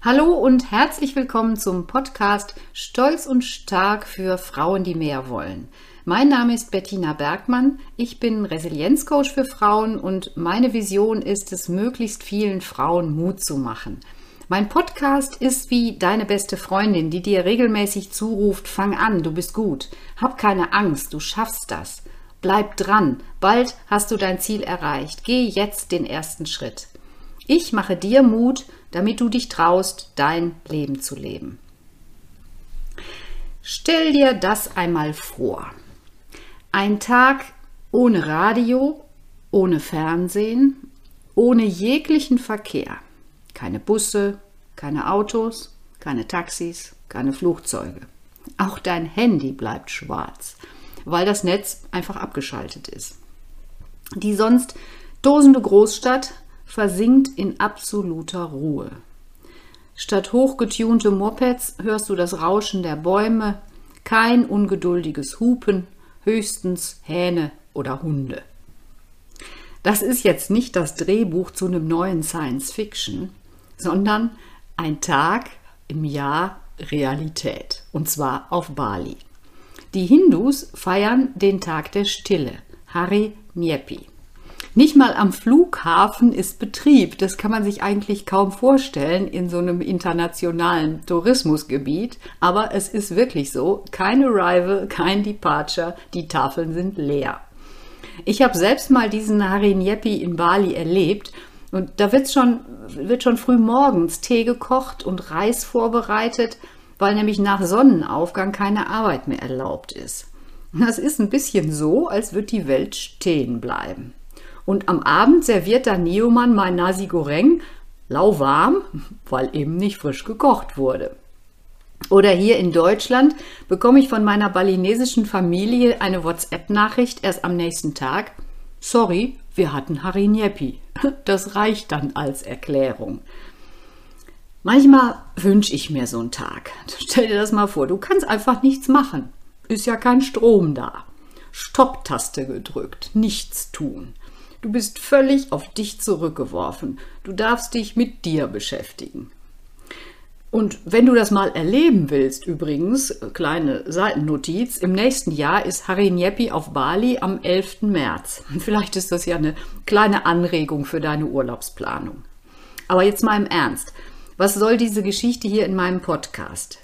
Hallo und herzlich willkommen zum Podcast Stolz und Stark für Frauen, die mehr wollen. Mein Name ist Bettina Bergmann. Ich bin Resilienzcoach für Frauen und meine Vision ist es, möglichst vielen Frauen Mut zu machen. Mein Podcast ist wie deine beste Freundin, die dir regelmäßig zuruft, fang an, du bist gut. Hab keine Angst, du schaffst das. Bleib dran, bald hast du dein Ziel erreicht. Geh jetzt den ersten Schritt. Ich mache dir Mut, damit du dich traust, dein Leben zu leben. Stell dir das einmal vor. Ein Tag ohne Radio, ohne Fernsehen, ohne jeglichen Verkehr. Keine Busse, keine Autos, keine Taxis, keine Flugzeuge. Auch dein Handy bleibt schwarz, weil das Netz einfach abgeschaltet ist. Die sonst dosende Großstadt versinkt in absoluter Ruhe. Statt hochgetunte Mopeds hörst du das Rauschen der Bäume, kein ungeduldiges Hupen, höchstens Hähne oder Hunde. Das ist jetzt nicht das Drehbuch zu einem neuen Science Fiction, sondern ein Tag im Jahr Realität, und zwar auf Bali. Die Hindus feiern den Tag der Stille, Hari Nyepi. Nicht mal am Flughafen ist Betrieb. Das kann man sich eigentlich kaum vorstellen in so einem internationalen Tourismusgebiet. Aber es ist wirklich so. Kein Arrival, kein Departure. Die Tafeln sind leer. Ich habe selbst mal diesen Harinyepi in Bali erlebt. Und da wird schon, wird schon früh morgens Tee gekocht und Reis vorbereitet, weil nämlich nach Sonnenaufgang keine Arbeit mehr erlaubt ist. Das ist ein bisschen so, als würde die Welt stehen bleiben. Und am Abend serviert der Neoman mein Nasi Goreng lauwarm, weil eben nicht frisch gekocht wurde. Oder hier in Deutschland bekomme ich von meiner balinesischen Familie eine WhatsApp-Nachricht erst am nächsten Tag. Sorry, wir hatten Harinjepi. Das reicht dann als Erklärung. Manchmal wünsche ich mir so einen Tag. Stell dir das mal vor, du kannst einfach nichts machen. Ist ja kein Strom da. Stopptaste gedrückt, nichts tun. Du bist völlig auf dich zurückgeworfen. Du darfst dich mit dir beschäftigen. Und wenn du das mal erleben willst, übrigens, kleine Seitennotiz, im nächsten Jahr ist Harry Nyepi auf Bali am 11. März. Vielleicht ist das ja eine kleine Anregung für deine Urlaubsplanung. Aber jetzt mal im Ernst. Was soll diese Geschichte hier in meinem Podcast?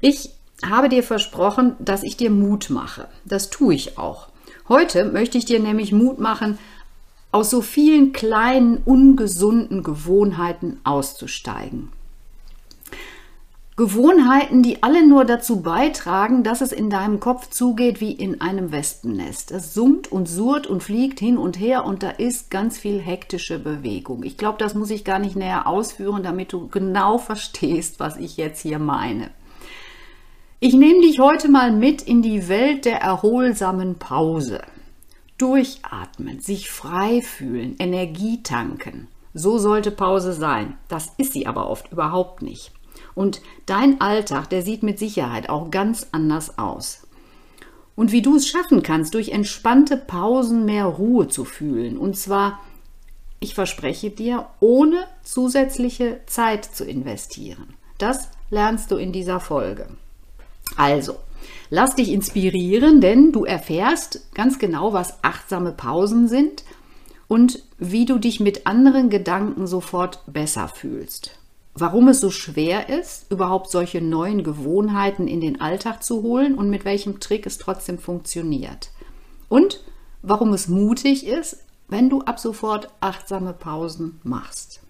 Ich habe dir versprochen, dass ich dir Mut mache. Das tue ich auch. Heute möchte ich dir nämlich Mut machen, aus so vielen kleinen, ungesunden Gewohnheiten auszusteigen. Gewohnheiten, die alle nur dazu beitragen, dass es in deinem Kopf zugeht wie in einem Wespennest. Es summt und surrt und fliegt hin und her und da ist ganz viel hektische Bewegung. Ich glaube, das muss ich gar nicht näher ausführen, damit du genau verstehst, was ich jetzt hier meine. Ich nehme dich heute mal mit in die Welt der erholsamen Pause. Durchatmen, sich frei fühlen, Energie tanken. So sollte Pause sein. Das ist sie aber oft überhaupt nicht. Und dein Alltag, der sieht mit Sicherheit auch ganz anders aus. Und wie du es schaffen kannst, durch entspannte Pausen mehr Ruhe zu fühlen. Und zwar, ich verspreche dir, ohne zusätzliche Zeit zu investieren. Das lernst du in dieser Folge. Also, Lass dich inspirieren, denn du erfährst ganz genau, was achtsame Pausen sind und wie du dich mit anderen Gedanken sofort besser fühlst. Warum es so schwer ist, überhaupt solche neuen Gewohnheiten in den Alltag zu holen und mit welchem Trick es trotzdem funktioniert. Und warum es mutig ist, wenn du ab sofort achtsame Pausen machst.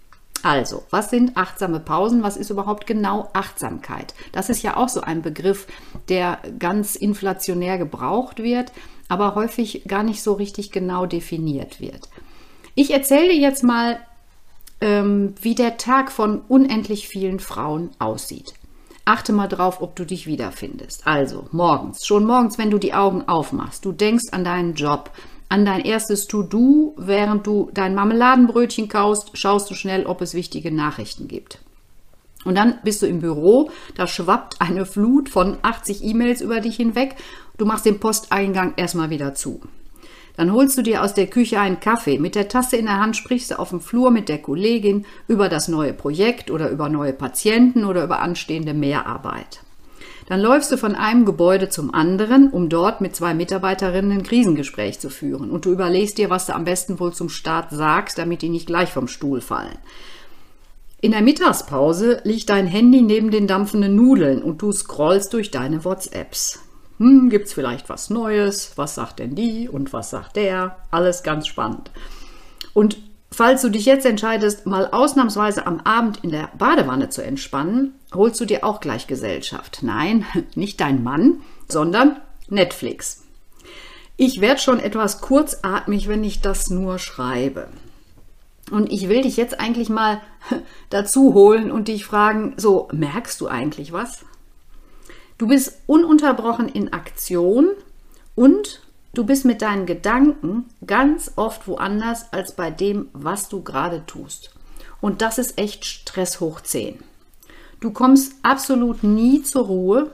Also, was sind achtsame Pausen? Was ist überhaupt genau Achtsamkeit? Das ist ja auch so ein Begriff, der ganz inflationär gebraucht wird, aber häufig gar nicht so richtig genau definiert wird. Ich erzähle dir jetzt mal, ähm, wie der Tag von unendlich vielen Frauen aussieht. Achte mal drauf, ob du dich wiederfindest. Also morgens, schon morgens, wenn du die Augen aufmachst, du denkst an deinen Job, an dein erstes To-Do, während du dein Marmeladenbrötchen kaust, schaust du schnell, ob es wichtige Nachrichten gibt. Und dann bist du im Büro, da schwappt eine Flut von 80 E-Mails über dich hinweg. Du machst den Posteingang erstmal wieder zu. Dann holst du dir aus der Küche einen Kaffee. Mit der Tasse in der Hand sprichst du auf dem Flur mit der Kollegin über das neue Projekt oder über neue Patienten oder über anstehende Mehrarbeit. Dann läufst du von einem Gebäude zum anderen, um dort mit zwei Mitarbeiterinnen ein Krisengespräch zu führen. Und du überlegst dir, was du am besten wohl zum Start sagst, damit die nicht gleich vom Stuhl fallen. In der Mittagspause liegt dein Handy neben den dampfenden Nudeln und du scrollst durch deine WhatsApps. Hm, gibt's vielleicht was Neues? Was sagt denn die und was sagt der? Alles ganz spannend. Und Falls du dich jetzt entscheidest, mal ausnahmsweise am Abend in der Badewanne zu entspannen, holst du dir auch gleich Gesellschaft. Nein, nicht dein Mann, sondern Netflix. Ich werde schon etwas kurzatmig, wenn ich das nur schreibe. Und ich will dich jetzt eigentlich mal dazu holen und dich fragen, so merkst du eigentlich was? Du bist ununterbrochen in Aktion und Du bist mit deinen Gedanken ganz oft woanders als bei dem, was du gerade tust. Und das ist echt Stress hoch 10. Du kommst absolut nie zur Ruhe.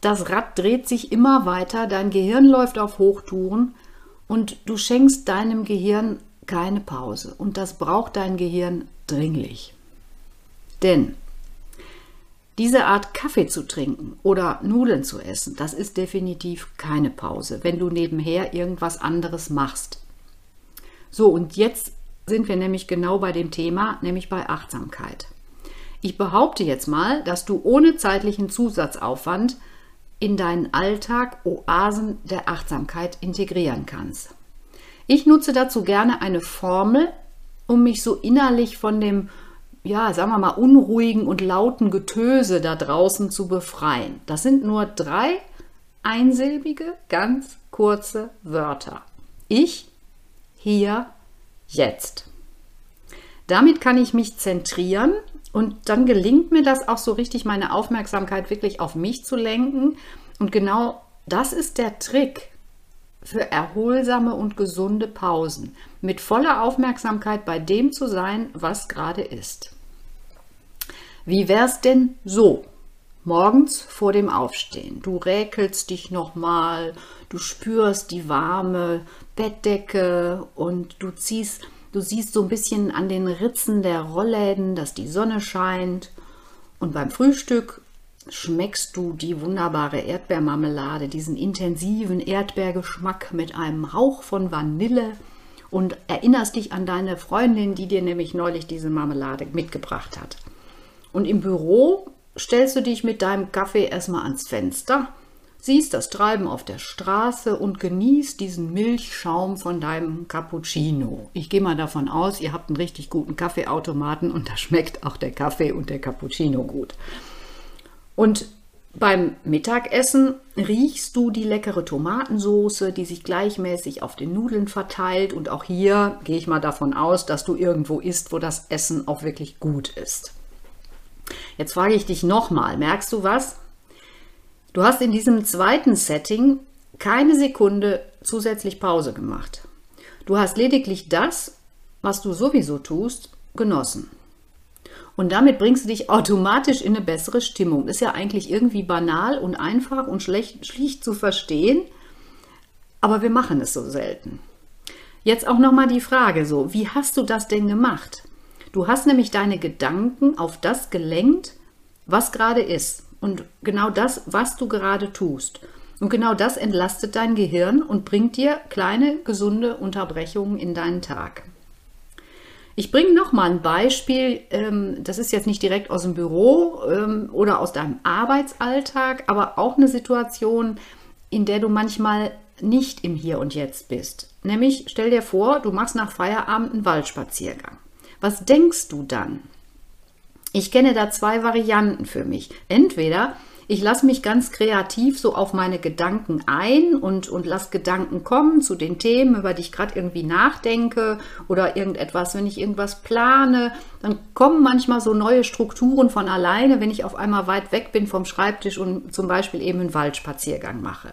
Das Rad dreht sich immer weiter, dein Gehirn läuft auf Hochtouren und du schenkst deinem Gehirn keine Pause. Und das braucht dein Gehirn dringlich. Denn diese Art Kaffee zu trinken oder Nudeln zu essen, das ist definitiv keine Pause, wenn du nebenher irgendwas anderes machst. So, und jetzt sind wir nämlich genau bei dem Thema, nämlich bei Achtsamkeit. Ich behaupte jetzt mal, dass du ohne zeitlichen Zusatzaufwand in deinen Alltag Oasen der Achtsamkeit integrieren kannst. Ich nutze dazu gerne eine Formel, um mich so innerlich von dem ja, sagen wir mal, unruhigen und lauten Getöse da draußen zu befreien. Das sind nur drei einsilbige, ganz kurze Wörter. Ich, hier, jetzt. Damit kann ich mich zentrieren und dann gelingt mir das auch so richtig, meine Aufmerksamkeit wirklich auf mich zu lenken. Und genau das ist der Trick für erholsame und gesunde Pausen, mit voller Aufmerksamkeit bei dem zu sein, was gerade ist. Wie wär's denn so? Morgens vor dem Aufstehen. Du räkelst dich nochmal, du spürst die warme Bettdecke und du ziehst, du siehst so ein bisschen an den Ritzen der Rollläden, dass die Sonne scheint. Und beim Frühstück schmeckst du die wunderbare Erdbeermarmelade, diesen intensiven Erdbeergeschmack mit einem Hauch von Vanille und erinnerst dich an deine Freundin, die dir nämlich neulich diese Marmelade mitgebracht hat. Und im Büro stellst du dich mit deinem Kaffee erstmal ans Fenster, siehst das Treiben auf der Straße und genießt diesen Milchschaum von deinem Cappuccino. Ich gehe mal davon aus, ihr habt einen richtig guten Kaffeeautomaten und da schmeckt auch der Kaffee und der Cappuccino gut. Und beim Mittagessen riechst du die leckere Tomatensoße, die sich gleichmäßig auf den Nudeln verteilt. Und auch hier gehe ich mal davon aus, dass du irgendwo isst, wo das Essen auch wirklich gut ist. Jetzt frage ich dich nochmal, merkst du was? Du hast in diesem zweiten Setting keine Sekunde zusätzlich Pause gemacht. Du hast lediglich das, was du sowieso tust, genossen. Und damit bringst du dich automatisch in eine bessere Stimmung. Ist ja eigentlich irgendwie banal und einfach und schlecht, schlicht zu verstehen, aber wir machen es so selten. Jetzt auch nochmal die Frage so, wie hast du das denn gemacht? Du hast nämlich deine Gedanken auf das gelenkt, was gerade ist. Und genau das, was du gerade tust. Und genau das entlastet dein Gehirn und bringt dir kleine, gesunde Unterbrechungen in deinen Tag. Ich bringe noch mal ein Beispiel. Ähm, das ist jetzt nicht direkt aus dem Büro ähm, oder aus deinem Arbeitsalltag, aber auch eine Situation, in der du manchmal nicht im Hier und Jetzt bist. Nämlich stell dir vor, du machst nach Feierabend einen Waldspaziergang. Was denkst du dann? Ich kenne da zwei Varianten für mich. Entweder ich lasse mich ganz kreativ so auf meine Gedanken ein und, und lasse Gedanken kommen zu den Themen, über die ich gerade irgendwie nachdenke oder irgendetwas, wenn ich irgendwas plane, dann kommen manchmal so neue Strukturen von alleine, wenn ich auf einmal weit weg bin vom Schreibtisch und zum Beispiel eben einen Waldspaziergang mache.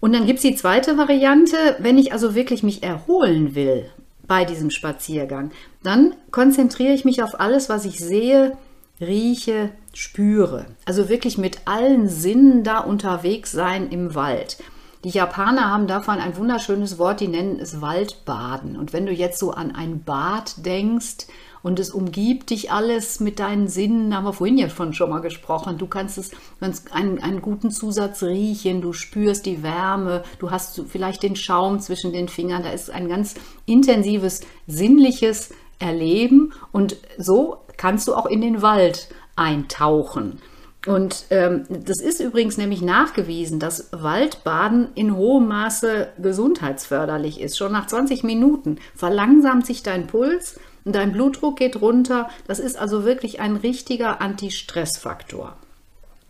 Und dann gibt es die zweite Variante, wenn ich also wirklich mich erholen will bei diesem Spaziergang. Dann konzentriere ich mich auf alles, was ich sehe, rieche, spüre. Also wirklich mit allen Sinnen da unterwegs sein im Wald. Die Japaner haben davon ein wunderschönes Wort, die nennen es Waldbaden. Und wenn du jetzt so an ein Bad denkst, und es umgibt dich alles mit deinen Sinnen, haben wir vorhin ja schon, schon mal gesprochen. Du kannst es kannst einen, einen guten Zusatz riechen, du spürst die Wärme, du hast vielleicht den Schaum zwischen den Fingern, da ist ein ganz intensives, sinnliches Erleben und so kannst du auch in den Wald eintauchen. Und ähm, das ist übrigens nämlich nachgewiesen, dass Waldbaden in hohem Maße gesundheitsförderlich ist. Schon nach 20 Minuten verlangsamt sich dein Puls und dein Blutdruck geht runter. Das ist also wirklich ein richtiger Anti-Stress-Faktor.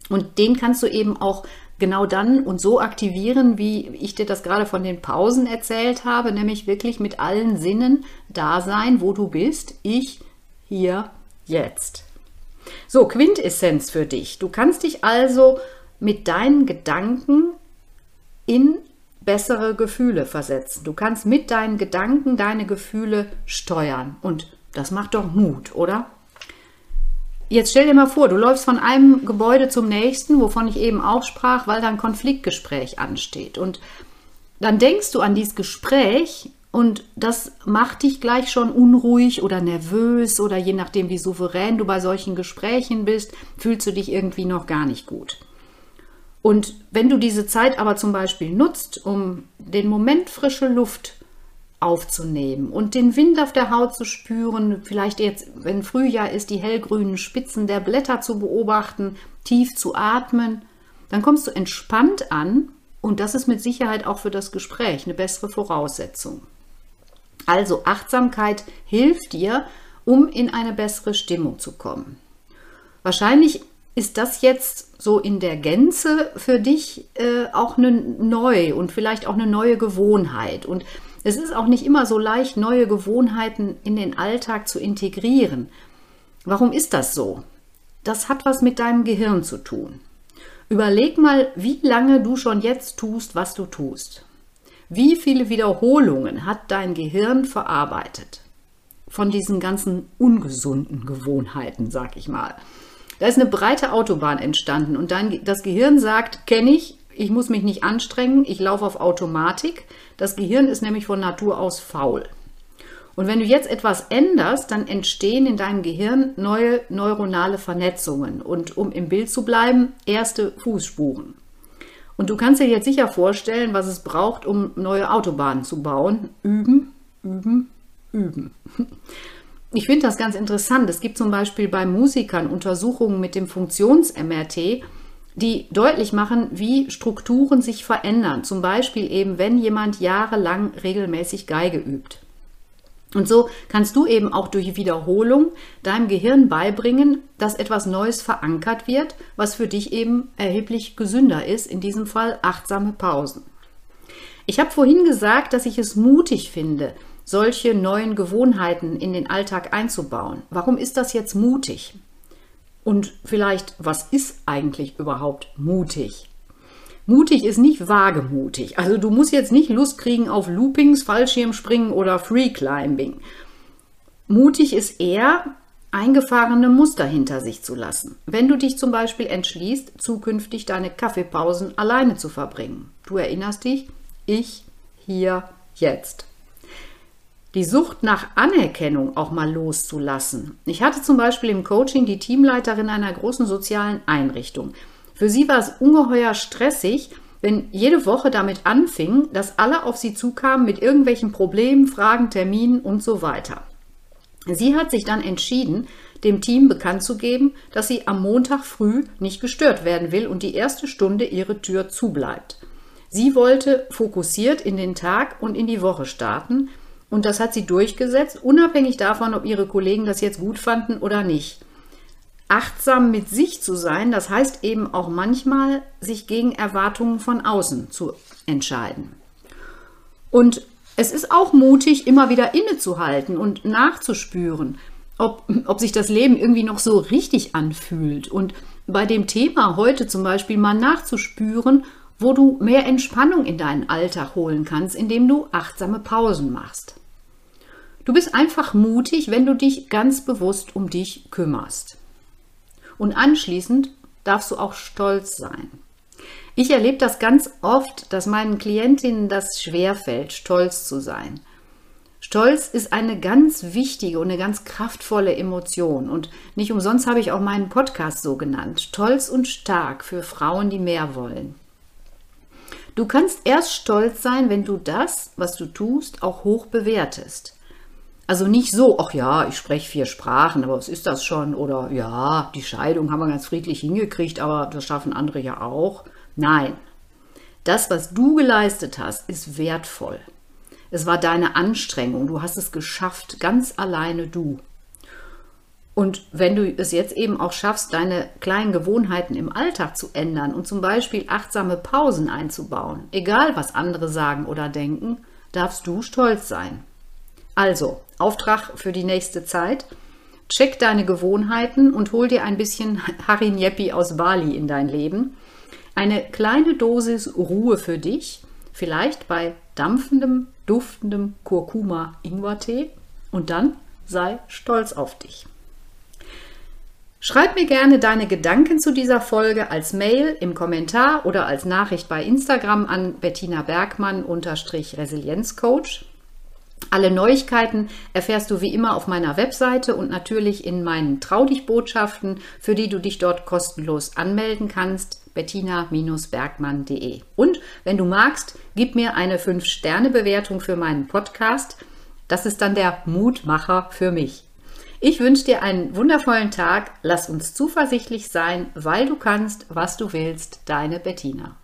Und den kannst du eben auch genau dann und so aktivieren, wie ich dir das gerade von den Pausen erzählt habe, nämlich wirklich mit allen Sinnen da sein, wo du bist. Ich, hier, jetzt. So, Quintessenz für dich. Du kannst dich also mit deinen Gedanken in bessere Gefühle versetzen. Du kannst mit deinen Gedanken deine Gefühle steuern. Und das macht doch Mut, oder? Jetzt stell dir mal vor, du läufst von einem Gebäude zum nächsten, wovon ich eben auch sprach, weil da ein Konfliktgespräch ansteht. Und dann denkst du an dieses Gespräch und das macht dich gleich schon unruhig oder nervös oder je nachdem, wie souverän du bei solchen Gesprächen bist, fühlst du dich irgendwie noch gar nicht gut. Und wenn du diese Zeit aber zum Beispiel nutzt, um den Moment frische Luft aufzunehmen und den Wind auf der Haut zu spüren, vielleicht jetzt, wenn Frühjahr ist, die hellgrünen Spitzen der Blätter zu beobachten, tief zu atmen, dann kommst du entspannt an und das ist mit Sicherheit auch für das Gespräch eine bessere Voraussetzung. Also Achtsamkeit hilft dir, um in eine bessere Stimmung zu kommen. Wahrscheinlich ist das jetzt so in der Gänze für dich äh, auch eine neu und vielleicht auch eine neue Gewohnheit. Und es ist auch nicht immer so leicht, neue Gewohnheiten in den Alltag zu integrieren. Warum ist das so? Das hat was mit deinem Gehirn zu tun. Überleg mal, wie lange du schon jetzt tust, was du tust. Wie viele Wiederholungen hat dein Gehirn verarbeitet? Von diesen ganzen ungesunden Gewohnheiten, sag ich mal. Da ist eine breite Autobahn entstanden und dann das Gehirn sagt, kenne ich, ich muss mich nicht anstrengen, ich laufe auf Automatik. Das Gehirn ist nämlich von Natur aus faul. Und wenn du jetzt etwas änderst, dann entstehen in deinem Gehirn neue neuronale Vernetzungen und um im Bild zu bleiben, erste Fußspuren. Und du kannst dir jetzt sicher vorstellen, was es braucht, um neue Autobahnen zu bauen. Üben, üben, üben. Ich finde das ganz interessant. Es gibt zum Beispiel bei Musikern Untersuchungen mit dem Funktions-MRT, die deutlich machen, wie Strukturen sich verändern. Zum Beispiel eben, wenn jemand jahrelang regelmäßig Geige übt. Und so kannst du eben auch durch Wiederholung deinem Gehirn beibringen, dass etwas Neues verankert wird, was für dich eben erheblich gesünder ist, in diesem Fall achtsame Pausen. Ich habe vorhin gesagt, dass ich es mutig finde, solche neuen Gewohnheiten in den Alltag einzubauen. Warum ist das jetzt mutig? Und vielleicht, was ist eigentlich überhaupt mutig? Mutig ist nicht wagemutig. Also du musst jetzt nicht Lust kriegen auf Loopings, Fallschirmspringen oder Free Climbing. Mutig ist eher, eingefahrene Muster hinter sich zu lassen. Wenn du dich zum Beispiel entschließt, zukünftig deine Kaffeepausen alleine zu verbringen. Du erinnerst dich, ich hier jetzt die Sucht nach Anerkennung auch mal loszulassen. Ich hatte zum Beispiel im Coaching die Teamleiterin einer großen sozialen Einrichtung. Für sie war es ungeheuer stressig, wenn jede Woche damit anfing, dass alle auf sie zukamen mit irgendwelchen Problemen, Fragen, Terminen und so weiter. Sie hat sich dann entschieden, dem Team bekannt zu geben, dass sie am Montag früh nicht gestört werden will und die erste Stunde ihre Tür zubleibt. Sie wollte fokussiert in den Tag und in die Woche starten, und das hat sie durchgesetzt, unabhängig davon, ob ihre Kollegen das jetzt gut fanden oder nicht. Achtsam mit sich zu sein, das heißt eben auch manchmal, sich gegen Erwartungen von außen zu entscheiden. Und es ist auch mutig, immer wieder innezuhalten und nachzuspüren, ob, ob sich das Leben irgendwie noch so richtig anfühlt. Und bei dem Thema heute zum Beispiel mal nachzuspüren, wo du mehr Entspannung in deinen Alltag holen kannst, indem du achtsame Pausen machst. Du bist einfach mutig, wenn du dich ganz bewusst um dich kümmerst. Und anschließend darfst du auch stolz sein. Ich erlebe das ganz oft, dass meinen Klientinnen das schwerfällt, stolz zu sein. Stolz ist eine ganz wichtige und eine ganz kraftvolle Emotion. Und nicht umsonst habe ich auch meinen Podcast so genannt. Stolz und stark für Frauen, die mehr wollen. Du kannst erst stolz sein, wenn du das, was du tust, auch hoch bewertest. Also nicht so, ach ja, ich spreche vier Sprachen, aber was ist das schon? Oder ja, die Scheidung haben wir ganz friedlich hingekriegt, aber das schaffen andere ja auch. Nein, das, was du geleistet hast, ist wertvoll. Es war deine Anstrengung, du hast es geschafft, ganz alleine du. Und wenn du es jetzt eben auch schaffst, deine kleinen Gewohnheiten im Alltag zu ändern und zum Beispiel achtsame Pausen einzubauen, egal was andere sagen oder denken, darfst du stolz sein. Also, Auftrag für die nächste Zeit. Check deine Gewohnheiten und hol dir ein bisschen Harinjepi aus Bali in dein Leben eine kleine Dosis Ruhe für dich, vielleicht bei dampfendem, duftendem Kurkuma-Ingwertee und dann sei stolz auf dich. Schreib mir gerne deine Gedanken zu dieser Folge als Mail, im Kommentar oder als Nachricht bei Instagram an Bettina Bergmann-Resilienzcoach. Alle Neuigkeiten erfährst du wie immer auf meiner Webseite und natürlich in meinen Trau dich Botschaften, für die du dich dort kostenlos anmelden kannst, bettina-bergmann.de. Und wenn du magst, gib mir eine 5-Sterne-Bewertung für meinen Podcast. Das ist dann der Mutmacher für mich. Ich wünsche dir einen wundervollen Tag. Lass uns zuversichtlich sein, weil du kannst, was du willst. Deine Bettina.